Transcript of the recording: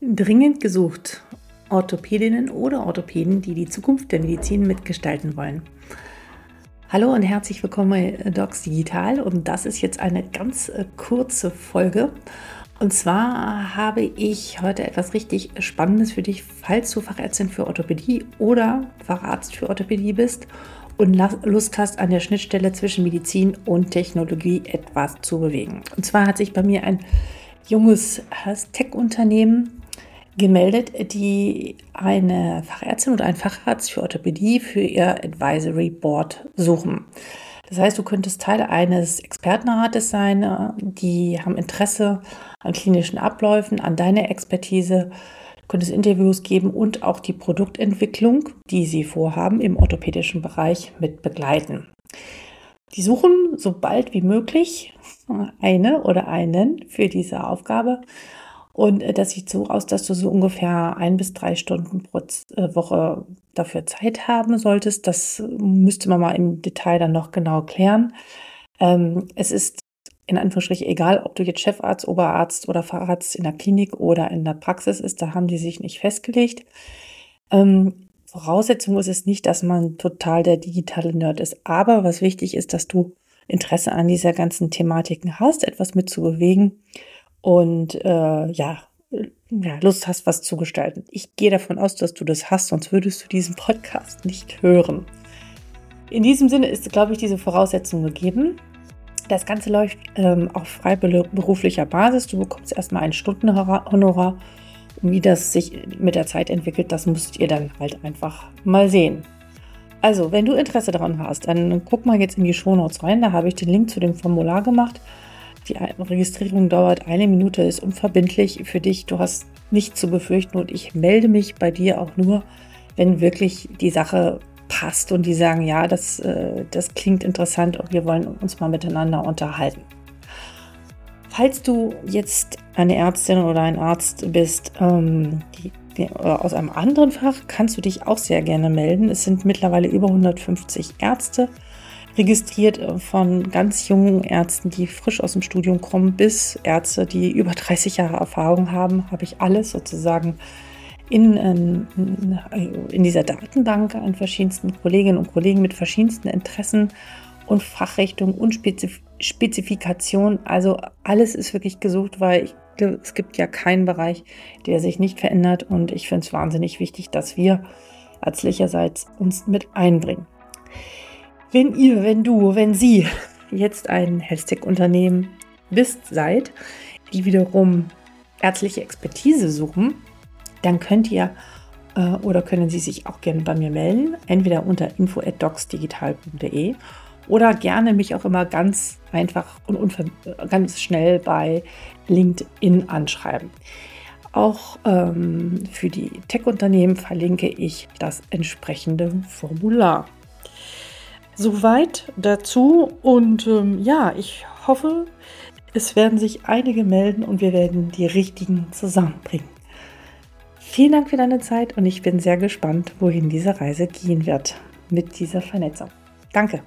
Dringend gesucht. Orthopädinnen oder Orthopäden, die die Zukunft der Medizin mitgestalten wollen. Hallo und herzlich willkommen bei Docs Digital und das ist jetzt eine ganz äh, kurze Folge. Und zwar habe ich heute etwas richtig Spannendes für dich, falls du Fachärztin für Orthopädie oder Facharzt für Orthopädie bist und Lust hast, an der Schnittstelle zwischen Medizin und Technologie etwas zu bewegen. Und zwar hat sich bei mir ein junges Tech-Unternehmen gemeldet, die eine Fachärztin oder einen Facharzt für Orthopädie für ihr Advisory Board suchen. Das heißt, du könntest Teil eines Expertenrates sein, die haben Interesse an klinischen Abläufen, an deiner Expertise, du könntest Interviews geben und auch die Produktentwicklung, die sie vorhaben, im orthopädischen Bereich mit begleiten. Die suchen so bald wie möglich eine oder einen für diese Aufgabe und äh, das sieht so aus, dass du so ungefähr ein bis drei Stunden pro äh, Woche dafür Zeit haben solltest. Das müsste man mal im Detail dann noch genau klären. Ähm, es ist in Anführungsstrichen egal, ob du jetzt Chefarzt, Oberarzt oder Facharzt in der Klinik oder in der Praxis ist, da haben die sich nicht festgelegt. Ähm, Voraussetzung ist es nicht, dass man total der digitale Nerd ist. Aber was wichtig ist, dass du Interesse an dieser ganzen Thematiken hast, etwas mitzubewegen und äh, ja, ja, Lust hast, was zu gestalten. Ich gehe davon aus, dass du das hast, sonst würdest du diesen Podcast nicht hören. In diesem Sinne ist, glaube ich, diese Voraussetzung gegeben. Das Ganze läuft ähm, auf freiberuflicher Basis. Du bekommst erstmal ein Stundenhonorar. Und wie das sich mit der Zeit entwickelt, das müsst ihr dann halt einfach mal sehen. Also, wenn du Interesse daran hast, dann guck mal jetzt in die Shownotes rein. Da habe ich den Link zu dem Formular gemacht. Die Registrierung dauert eine Minute, ist unverbindlich für dich. Du hast nichts zu befürchten und ich melde mich bei dir auch nur, wenn wirklich die Sache passt und die sagen, ja, das, äh, das klingt interessant und wir wollen uns mal miteinander unterhalten. Falls du jetzt eine Ärztin oder ein Arzt bist, ähm, die, aus einem anderen Fach, kannst du dich auch sehr gerne melden. Es sind mittlerweile über 150 Ärzte registriert äh, von ganz jungen Ärzten, die frisch aus dem Studium kommen, bis Ärzte, die über 30 Jahre Erfahrung haben, habe ich alles sozusagen in, ähm, in, in dieser Datenbank an verschiedensten Kolleginnen und Kollegen mit verschiedensten Interessen und Fachrichtungen und Spezif Spezifikationen. Also alles ist wirklich gesucht, weil ich, es gibt ja keinen Bereich, der sich nicht verändert und ich finde es wahnsinnig wichtig, dass wir ärztlicherseits uns mit einbringen. Wenn ihr, wenn du, wenn sie jetzt ein Health-Tech-Unternehmen bist, seid, die wiederum ärztliche Expertise suchen, dann könnt ihr äh, oder können Sie sich auch gerne bei mir melden, entweder unter info@docsdigital.de oder gerne mich auch immer ganz einfach und ganz schnell bei LinkedIn anschreiben. Auch ähm, für die Tech-Unternehmen verlinke ich das entsprechende Formular. Soweit dazu und ähm, ja, ich hoffe, es werden sich einige melden und wir werden die richtigen zusammenbringen. Vielen Dank für deine Zeit und ich bin sehr gespannt, wohin diese Reise gehen wird mit dieser Vernetzung. Danke.